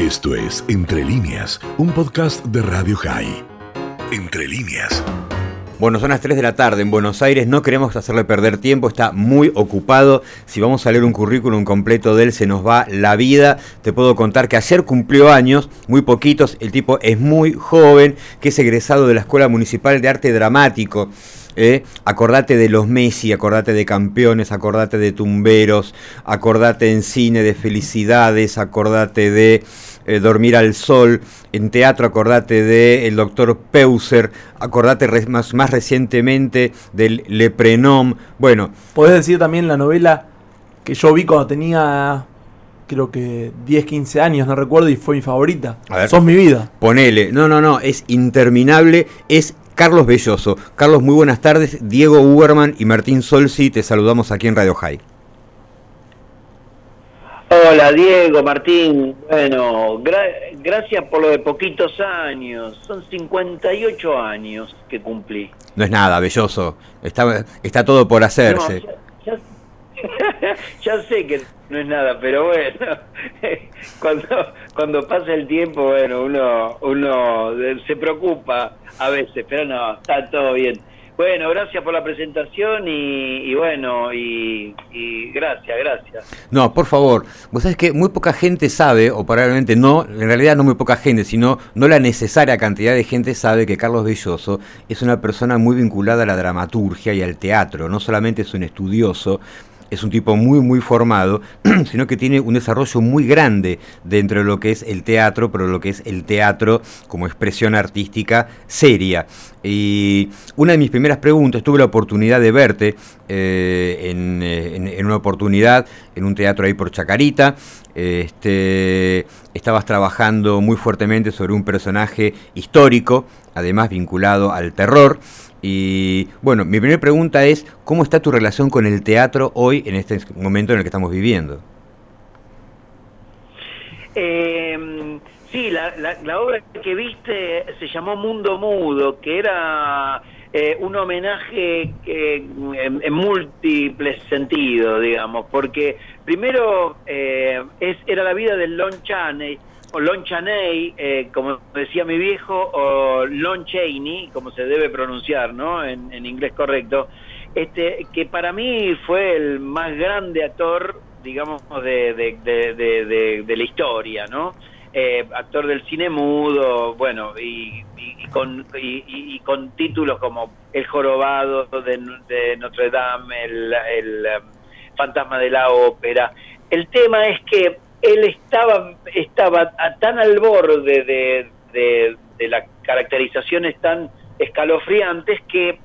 Esto es Entre líneas, un podcast de Radio High. Entre líneas. Bueno, son las 3 de la tarde en Buenos Aires, no queremos hacerle perder tiempo, está muy ocupado. Si vamos a leer un currículum completo de él, se nos va la vida. Te puedo contar que ayer cumplió años, muy poquitos, el tipo es muy joven, que es egresado de la Escuela Municipal de Arte Dramático. ¿eh? Acordate de los Messi, acordate de campeones, acordate de tumberos, acordate en cine de felicidades, acordate de eh, Dormir al Sol, en teatro acordate de El Doctor Peuser, acordate más, más recientemente del Leprenom. Bueno. Podés decir también la novela que yo vi cuando tenía creo que 10, 15 años, no recuerdo, y fue mi favorita. A ver, Sos mi vida. Ponele. No, no, no, es interminable, es Carlos Belloso. Carlos, muy buenas tardes. Diego Uberman y Martín Solsi, te saludamos aquí en Radio High. Hola Diego, Martín. Bueno, gracias por lo de poquitos años. Son 58 años que cumplí. No es nada, Belloso. Está, está todo por hacerse. ya, sé que no es nada, pero bueno, cuando, cuando pasa el tiempo, bueno, uno, uno se preocupa a veces, pero no, está todo bien. Bueno, gracias por la presentación y, bueno, y, gracias, gracias. No, por favor, vos sabés que muy poca gente sabe, o probablemente no, en realidad no muy poca gente, sino no la necesaria cantidad de gente sabe que Carlos Belloso es una persona muy vinculada a la dramaturgia y al teatro, no solamente es un estudioso, es un tipo muy, muy formado, sino que tiene un desarrollo muy grande dentro de lo que es el teatro, pero lo que es el teatro como expresión artística seria. Y una de mis primeras preguntas, tuve la oportunidad de verte eh, en, una oportunidad en un teatro ahí por Chacarita. Este, estabas trabajando muy fuertemente sobre un personaje histórico, además vinculado al terror. Y bueno, mi primera pregunta es, ¿cómo está tu relación con el teatro hoy en este momento en el que estamos viviendo? Eh, sí, la, obra que viste se llamó Mundo Mudo, que era eh, un homenaje en, múltiples sentidos, digamos, porque primero eh, es, era la vida del Lon Chaney, Lon Chaney, eh, como decía mi viejo, o Lon Chaney, como se debe pronunciar, ¿no? En, inglés correcto, este, que para mí fue el más grande actor, digamos, de, la historia, ¿no? Eh, actor del cine mudo, bueno, y, con, y, con títulos como El Jorobado de, Notre Dame, el, el um, Fantasma de la Ópera. El tema es que él estaba, estaba tan al borde de, de, las caracterizaciones tan escalofriantes que,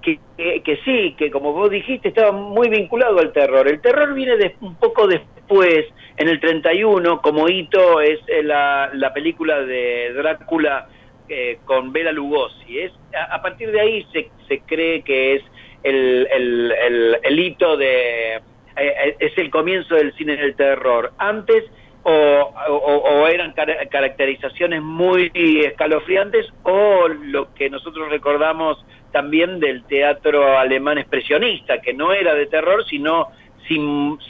que, que, sí, que como vos dijiste, estaba muy vinculado al terror. El terror viene de, un poco después, en el 31, como hito es eh, la, la película de Drácula eh, con Bela Lugosi. Es, a, partir de ahí se, se cree que es el, el, el hito de eh, eh, es el comienzo del cine del terror. Antes o, eran caracterizaciones muy escalofriantes o lo que nosotros recordamos también del teatro alemán expresionista, que no era de terror, sino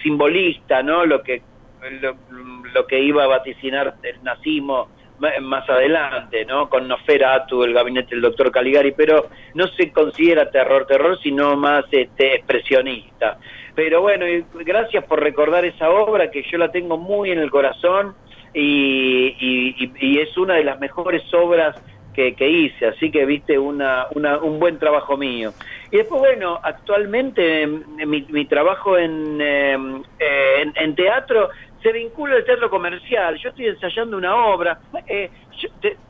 simbolista, ¿no? Lo que, lo, que iba a vaticinar el nazismo más adelante, ¿no? Con Noferatu, el gabinete del doctor Caligari, pero no se considera terror, terror, sino más este, expresionista. Pero bueno, gracias por recordar esa obra que yo la tengo muy en el corazón y, es una de las mejores obras que, hice, así que viste una, un buen trabajo mío. Y después, bueno, actualmente em, mi, trabajo en, em, en, teatro se vincula al teatro comercial. Yo estoy ensayando una obra. Eh,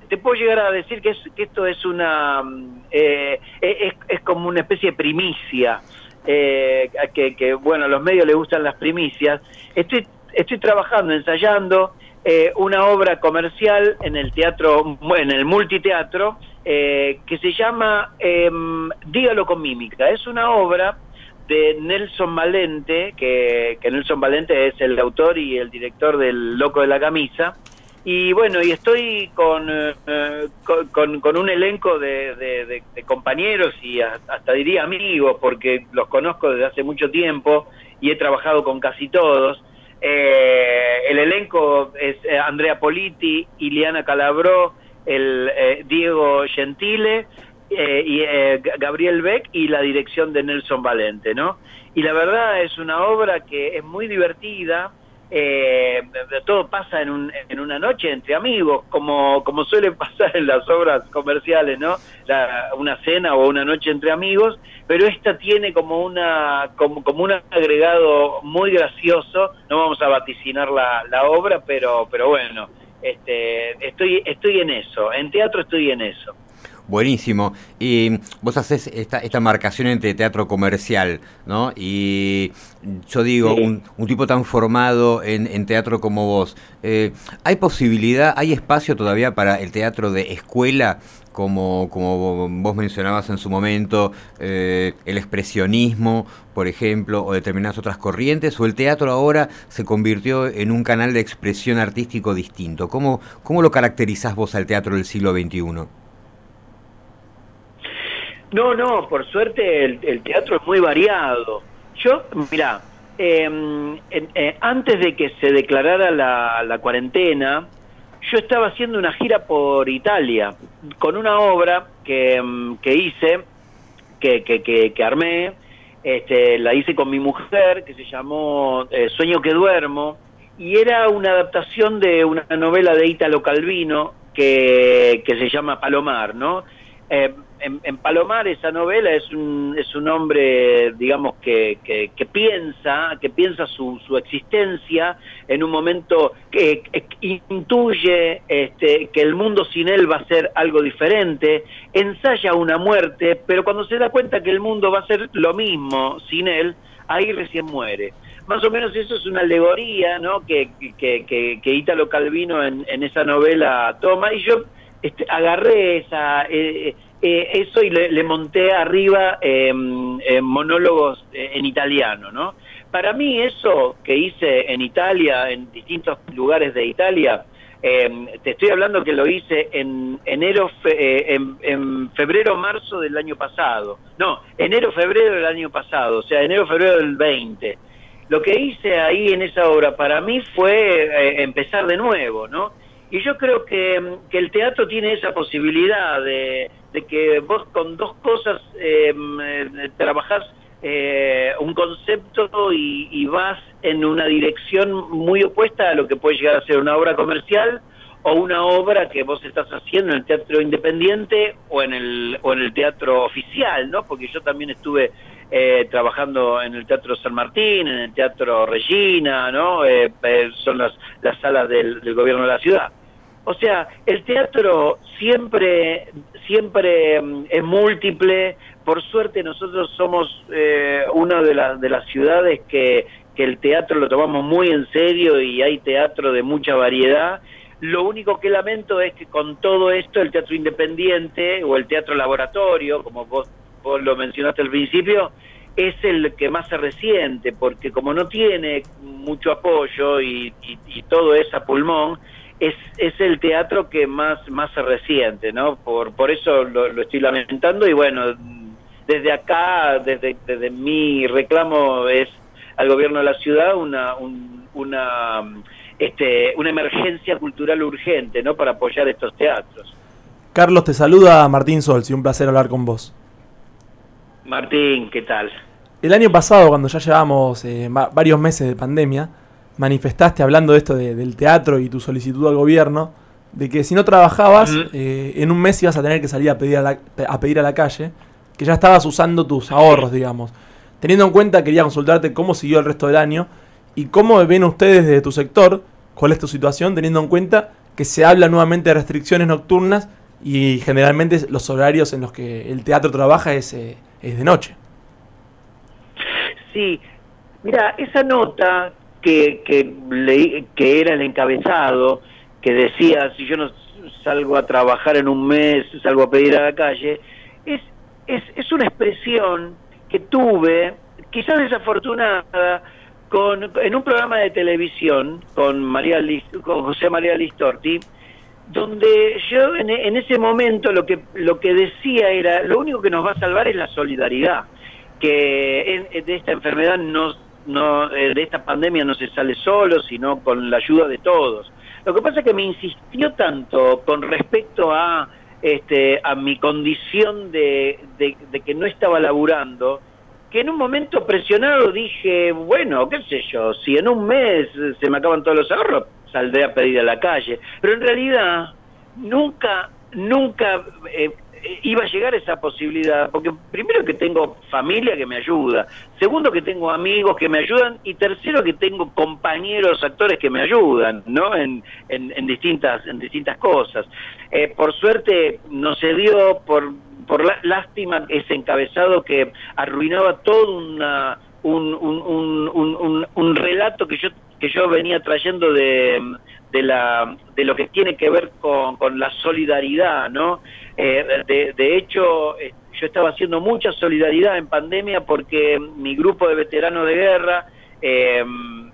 te, puedo llegar a decir que, que esto es una eh, es, es, como una especie de primicia eh, que, bueno, a los medios les gustan las primicias, estoy, estoy trabajando, ensayando eh, una obra comercial en el teatro, en el multiteatro, eh, que se llama eh, Dígalo con mímica. Es una obra de Nelson Valente, que, que Nelson Valente es el autor y el director del Loco de la Camisa, y bueno, y estoy con, eh, con, un elenco de, compañeros y hasta diría amigos, porque los conozco desde hace mucho tiempo y he trabajado con casi todos. Eh, el elenco es eh, Andrea Politi, Iliana Calabró, el Diego Gentile y Gabriel Beck y la dirección de Nelson Valente, ¿no? Y la verdad es una obra que es muy divertida, eh, todo pasa en, un, en una noche entre amigos, como, como suele pasar en las obras comerciales, ¿no? una cena o una noche entre amigos, pero esta tiene como una como, como un agregado muy gracioso. No vamos a vaticinar la, la obra, pero pero bueno, este, estoy estoy en eso. En teatro estoy en eso. Buenísimo. Y vos haces esta, esta marcación entre teatro comercial, ¿no? Y yo digo, un, tipo tan formado en, teatro como vos, eh, ¿hay posibilidad, hay espacio todavía para el teatro de escuela? Como, como vos mencionabas en su momento, eh, el expresionismo, por ejemplo, o determinadas otras corrientes, o el teatro ahora se convirtió en un canal de expresión artístico distinto. ¿Cómo, cómo lo caracterizás vos al teatro del siglo XXI? No, no, por suerte el, teatro es muy variado. Yo, mira, em, eh, antes de que se declarara la, cuarentena, yo estaba haciendo una gira por Italia con una obra que, em, que hice, que, que, que, armé, este, la hice con mi mujer, que se llamó eh, Sueño que duermo, y era una adaptación de una novela de Italo Calvino que, que se llama Palomar, ¿no? Eh, en, Palomar esa novela es un, es un hombre, digamos, que, que, piensa, que piensa su, su, existencia en un momento que, intuye este, que el mundo sin él va a ser algo diferente, ensaya una muerte, pero cuando se da cuenta que el mundo va a ser lo mismo sin él, ahí recién muere. Más o menos eso es una alegoría ¿no? que, que, que, Italo Calvino en, en esa novela toma y yo este, agarré esa, eh, eh, eso y le, monté arriba em, em, monólogos eh, en italiano, ¿no? Para mí eso que hice en Italia, en distintos lugares de Italia, em, te estoy hablando que lo hice en enero, en, en, febrero, marzo del año pasado. No, enero, febrero del año pasado, o sea, enero, febrero del 20. Lo que hice ahí en esa obra para mí fue empezar de nuevo, ¿no? Y yo creo que, el teatro tiene esa posibilidad de, que vos con dos cosas em, eh, trabajás eh, un concepto y, vas en una dirección muy opuesta a lo que puede llegar a ser una obra comercial o una obra que vos estás haciendo en el teatro independiente o en el, o en el teatro oficial, ¿no? Porque yo también estuve eh, trabajando en el Teatro San Martín, en el Teatro Regina, ¿no? Eh, eh, son las, las salas del, gobierno de la ciudad. O sea, el teatro siempre, siempre mm, es múltiple. Por suerte nosotros somos una de, las de las ciudades que, que el teatro lo tomamos muy en serio y hay teatro de mucha variedad. Lo único que lamento es que con todo esto el teatro independiente o el teatro laboratorio, como vos vos lo mencionaste al principio, es el que más se resiente, porque como no tiene mucho apoyo y, todo es a pulmón, es, es el teatro que más, más se resiente, ¿no? Por, por eso lo, estoy lamentando y bueno, desde acá, desde, desde mi reclamo es al gobierno de la ciudad una, una, este, una emergencia cultural urgente, ¿no? Para apoyar estos teatros. Carlos, te saluda Martín Solz y un placer hablar con vos. Martín, ¿qué tal? El año pasado, cuando ya llevamos eh, varios meses de pandemia, manifestaste hablando de esto del teatro y tu solicitud al gobierno, de que si no trabajabas, eh, en un mes ibas a tener que salir a pedir a, la, a pedir a la calle, que ya estabas usando tus ahorros, digamos. Teniendo en cuenta, quería consultarte cómo siguió el resto del año y cómo ven ustedes desde tu sector, cuál es tu situación, teniendo en cuenta que se habla nuevamente de restricciones nocturnas y generalmente los horarios en los que el teatro trabaja es eh, es de noche. Sí, mira, esa nota que, que, leí, que era el encabezado, que decía, si yo no salgo a trabajar en un mes, salgo a pedir a la calle, es, es, es una expresión que tuve, quizás desafortunada, con, en un programa de televisión con, María con José María Listorti, donde yo en, ese momento lo que lo que decía era lo único que nos va a salvar es la solidaridad que de esta enfermedad nos no, eh, de esta pandemia no se sale solo, sino con la ayuda de todos. Lo que pasa es que me insistió tanto con respecto a, este, a mi condición de, de que no estaba laburando, que en un momento presionado dije, bueno, qué sé yo, si en un mes se me acaban todos los ahorros, saldré a pedir a la calle. Pero en realidad nunca, nunca eh, iba a llegar esa posibilidad, porque primero que tengo familia que me ayuda, segundo que tengo amigos que me ayudan y tercero que tengo compañeros actores que me ayudan, ¿no? En, en, distintas en distintas cosas. Eh, por suerte no se dio por por lástima ese encabezado que arruinaba todo una, un, un, un, un, relato que yo que yo venía trayendo de, de, la, de lo que tiene que ver con, con la solidaridad, ¿no? Eh, de, de, hecho, eh, yo estaba haciendo mucha solidaridad en pandemia porque mi grupo de veteranos de guerra, eh,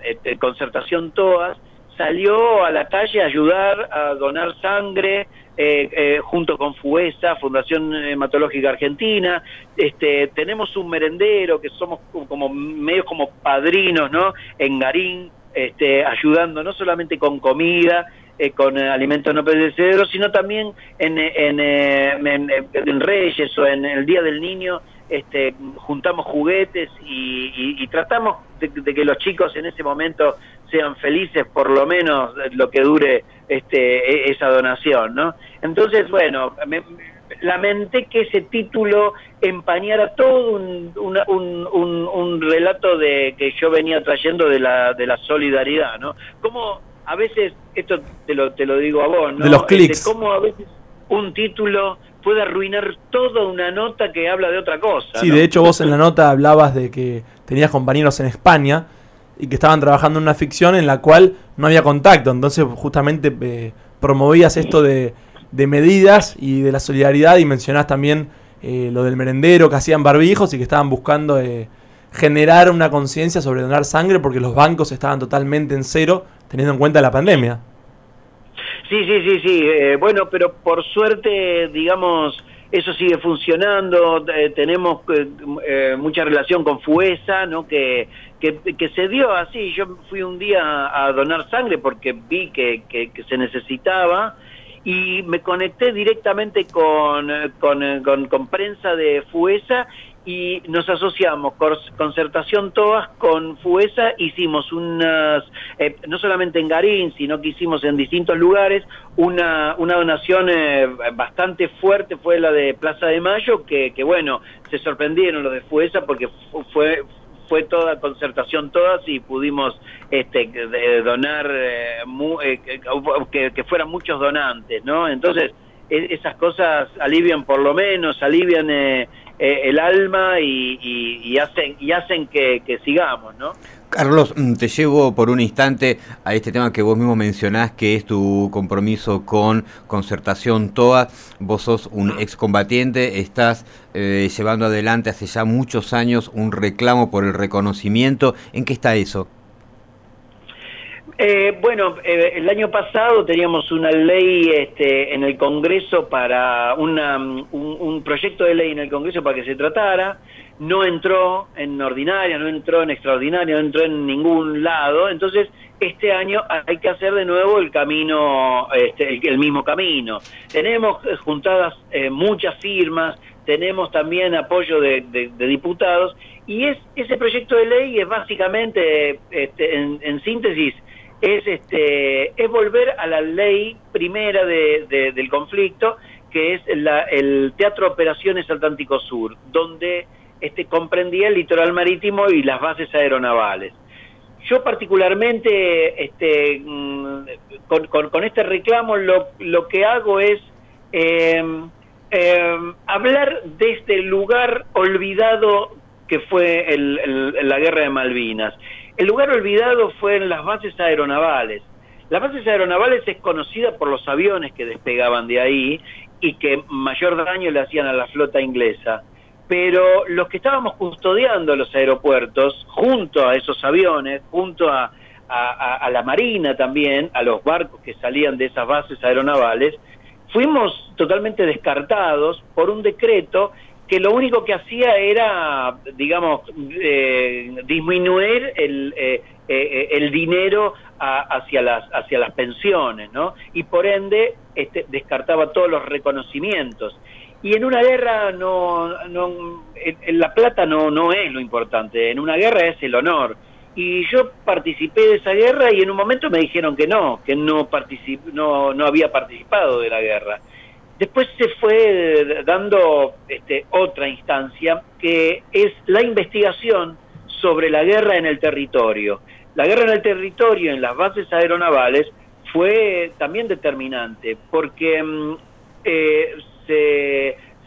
eh Concertación TOAS, salió a la calle a ayudar a donar sangre eh, eh, junto con FUESA, Fundación Hematológica Argentina. Este, tenemos un merendero que somos como medio como padrinos, ¿no? En Garín, este, ayudando no solamente con comida, eh, con alimentos no perecederos, sino también en, en, en, Reyes o en el Día del Niño este, juntamos juguetes y, tratamos de, que los chicos en ese momento sean felices por lo menos lo que dure este, e, esa donación, ¿no? Entonces, bueno, lamenté que ese título empañara todo un, un, relato de que yo venía trayendo de la, de la solidaridad, ¿no? Como a veces, esto te lo, te lo digo a vos, ¿no? De los clics. Este, como a veces un título puede arruinar toda una nota que habla de otra cosa. Sí, de hecho vos en la nota hablabas de que tenías compañeros en España y que estaban trabajando en una ficción en la cual no había contacto, entonces justamente eh, promovías esto de, de, medidas y de la solidaridad y mencionás también eh, lo del merendero que hacían barbijos y que estaban buscando eh, generar una conciencia sobre donar sangre porque los bancos estaban totalmente en cero teniendo en cuenta la pandemia. Sí, sí, sí, sí. Eh, bueno, pero por suerte, digamos, eso sigue funcionando. Eh, tenemos eh, mucha relación con FUESA, ¿no? Que, que, se dio así. Yo fui un día a, donar sangre porque vi que, que, se necesitaba y me conecté directamente con, con, con, con prensa de FUESA y nos asociamos Concertación Toas con FUESA, hicimos unas, eh, no solamente en Garín, sino que hicimos en distintos lugares, una, una donación eh, bastante fuerte fue la de Plaza de Mayo, que, que bueno, se sorprendieron los de FUESA porque fue fue toda concertación todas y pudimos este donar eh, que, que fueran muchos donantes no entonces e, esas cosas alivian por lo menos alivian eh, eh, el alma y, hacen, y hacen que, sigamos, ¿no? Carlos, mm, te llevo por un instante a este tema que vos mismo mencionás, que es tu compromiso con Concertación TOA. Vos sos un excombatiente, estás eh, llevando adelante hace ya muchos años un reclamo por el reconocimiento. ¿En qué está eso? Eh, bueno, eh, el año pasado teníamos una ley este, en el Congreso para una, un, proyecto de ley en el Congreso para que se tratara. No entró en ordinaria, no entró en extraordinaria, no entró en ningún lado. Entonces, este año hay que hacer de nuevo el camino, este, el, mismo camino. Tenemos eh, juntadas muchas firmas, tenemos también apoyo de, diputados y es ese proyecto de ley es básicamente, este, en síntesis, es, este, es volver a la ley primera de, del conflicto, que es la, el Teatro Operaciones Atlántico Sur, donde este, comprendía el litoral marítimo y las bases aeronavales. Yo particularmente, este, mm, con, este reclamo, lo, lo, que hago es em, em, hablar de este lugar olvidado que fue el, la guerra de Malvinas. El lugar olvidado fue en las bases aeronavales. Las bases aeronavales es conocida por los aviones que despegaban de ahí y que mayor daño le hacían a la flota inglesa. Pero los que estábamos custodiando los aeropuertos, junto a esos aviones, junto a, a, la Marina también, a los barcos que salían de esas bases aeronavales, fuimos totalmente descartados por un decreto que lo único que hacía era, digamos, eh, disminuir el, eh, eh, el dinero hacia, las, hacia las pensiones, ¿no? Y por ende este, descartaba todos los reconocimientos. Y en una guerra no, no en la plata no, no es lo importante, en una guerra es el honor. Y yo participé de esa guerra y en un momento me dijeron que no, que no, no, no había participado de la guerra. Después se fue dando este, otra instancia que es la investigación sobre la guerra en el territorio. La guerra en el territorio, en las bases aeronavales, fue también determinante porque mm, eh,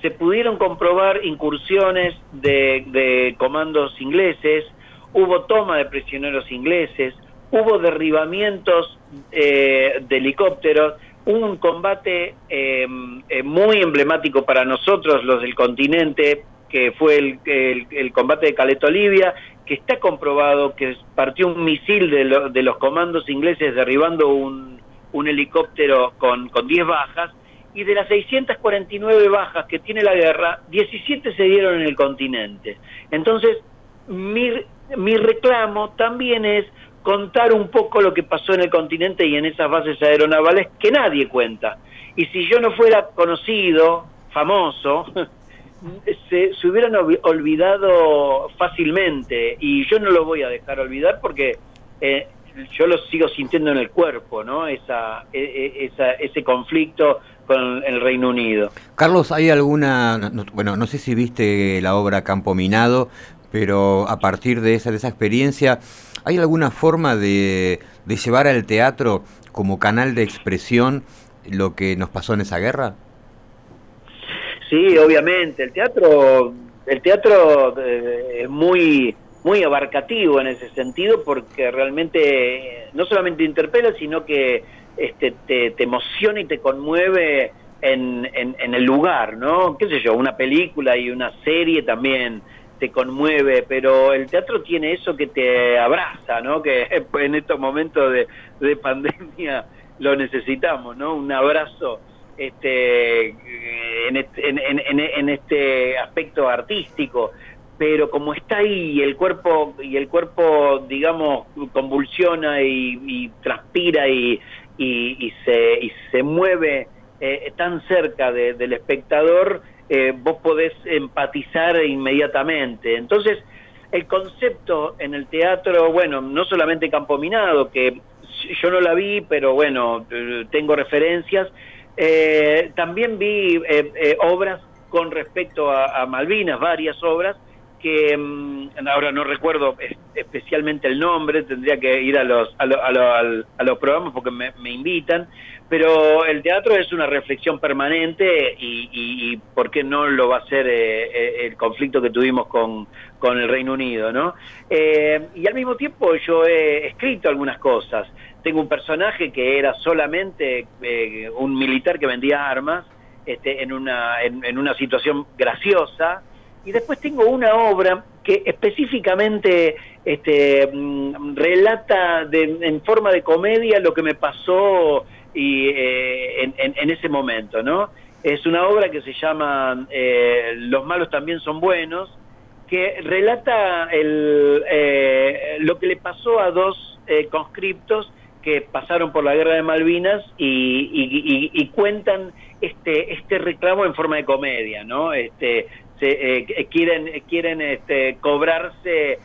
se, pudieron comprobar incursiones de, comandos ingleses, hubo toma de prisioneros ingleses, hubo derribamientos eh, de helicópteros, un combate eh, eh, muy emblemático para nosotros, los del continente, que fue el, combate de Caleta Olivia, que está comprobado que partió un misil de, de los comandos ingleses derribando un, un helicóptero con, con 10 bajas, y de las 649 bajas que tiene la guerra, 17 se dieron en el continente. Entonces, mi, mi reclamo también es contar un poco lo que pasó en el continente y en esas bases aeronavales que nadie cuenta. Y si yo no fuera conocido, famoso, se, hubieran olvidado fácilmente y yo no lo voy a dejar olvidar porque eh, yo lo sigo sintiendo en el cuerpo, ¿no? Esa, e, e, esa, ese conflicto con el Reino Unido. Carlos, ¿hay alguna, bueno, no sé si viste la obra Campo Minado, pero a partir de esa, de esa experiencia, ¿Hay alguna forma de, llevar al teatro como canal de expresión lo que nos pasó en esa guerra? Sí, obviamente. El teatro, el teatro eh, es muy muy abarcativo en ese sentido porque realmente no solamente interpela, sino que este, te, emociona y te conmueve en, en, el lugar, ¿no? ¿Qué sé yo? Una película y una serie también te conmueve, pero el teatro tiene eso que te abraza, ¿no? Que en estos momentos de, pandemia lo necesitamos, ¿no? Un abrazo este, en, este, en, este aspecto artístico pero como está ahí el cuerpo y el cuerpo digamos convulsiona y, transpira y, y, se, y se mueve eh, tan cerca del espectador eh, vos podés empatizar inmediatamente. Entonces, el concepto en el teatro, bueno, no solamente Campo Minado, que yo no la vi, pero bueno, eh, tengo referencias, eh, también vi obras con respecto a, Malvinas, varias obras, que mm, ahora no recuerdo especialmente el nombre, tendría que ir a los, a, a, los programas porque me, invitan, pero el teatro es una reflexión permanente y, y, ¿por qué no lo va a ser eh, eh, el conflicto que tuvimos con, con el Reino Unido, ¿no? Eh, y al mismo tiempo yo he escrito algunas cosas. Tengo un personaje que era solamente un militar que vendía armas este, en, una, en, una situación graciosa, y después tengo una obra que específicamente este, mm, relata de, en forma de comedia lo que me pasó y eh, en, ese momento, ¿no? Es una obra que se llama eh, Los malos también son buenos, que relata el, eh, lo que le pasó a dos conscriptos que pasaron por la guerra de Malvinas y, cuentan este este reclamo en forma de comedia, ¿no? Este se, quieren quieren este, cobrarse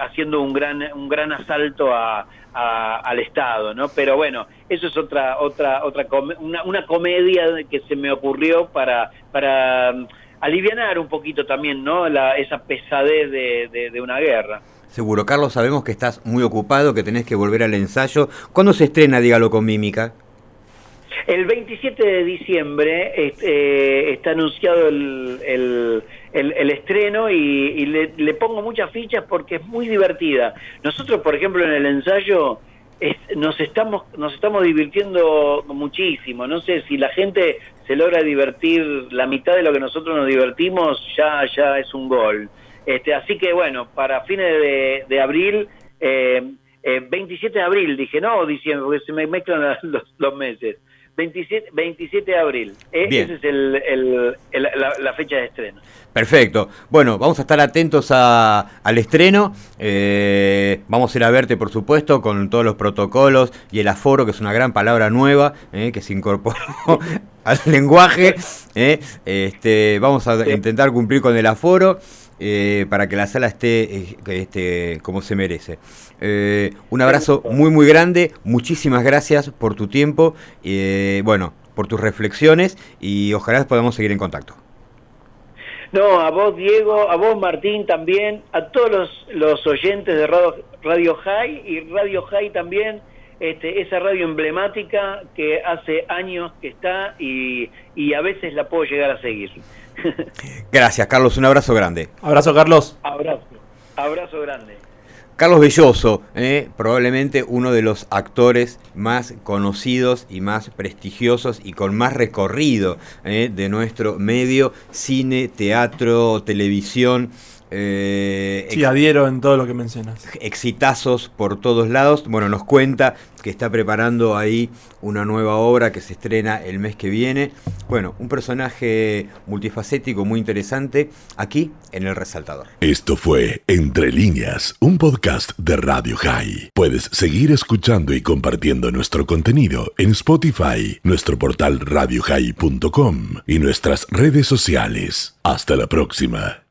haciendo un gran un gran asalto a, al Estado, ¿no? Pero bueno, eso es otra otra otra una, una comedia que se me ocurrió para para um, alivianar un poquito también, ¿no? La, esa pesadez de, de, una guerra. Seguro, Carlos, sabemos que estás muy ocupado, que tenés que volver al ensayo. ¿Cuándo se estrena, dígalo con mímica? El 27 de diciembre eh, está anunciado el, el, el, estreno y, le, pongo muchas fichas porque es muy divertida. Nosotros, por ejemplo, en el ensayo nos estamos nos estamos divirtiendo muchísimo. No sé si la gente se logra divertir la mitad de lo que nosotros nos divertimos, ya ya es un gol. Este, así que bueno, para fines de, abril, eh, 27 eh, de abril, dije no diciembre, porque se me mezclan los, los meses. 27, 27 de abril. Eh, Bien. Esa es el, el- el- la, la fecha de estreno. Perfecto. Bueno, vamos a estar atentos a- al estreno. Eh, vamos a ir a verte, por supuesto, con todos los protocolos y el aforo, que es una gran palabra nueva eh, que se incorporó al lenguaje. eh. Este, vamos a Sí. intentar cumplir con el aforo. Eh, para que la sala esté eh, esté como se merece. Eh, un abrazo muy muy grande, muchísimas gracias por tu tiempo, eh, bueno, por tus reflexiones y ojalá podamos seguir en contacto. No, a vos Diego, a vos Martín también, a todos los, los oyentes de Radio, Radio High y Radio High también, este, esa radio emblemática que hace años que está y, y a veces la puedo llegar a seguir. Gracias, Carlos. Un abrazo grande. Abrazo, Carlos. abrazo, abrazo grande. Carlos Belloso, eh, probablemente uno de los actores más conocidos y más prestigiosos y con más recorrido eh, de nuestro medio, cine, teatro, televisión. Eh, Sí, adhiero en todo lo que mencionas. exitazos por todos lados. Bueno, nos cuenta que está preparando ahí una nueva obra que se estrena el mes que viene. Bueno, un personaje multifacético muy interesante aquí en El Resaltador. Esto fue Entre líneas, un podcast de Radio High. Puedes seguir escuchando y compartiendo nuestro contenido en Spotify, nuestro portal radiohigh.com y nuestras redes sociales. Hasta la próxima.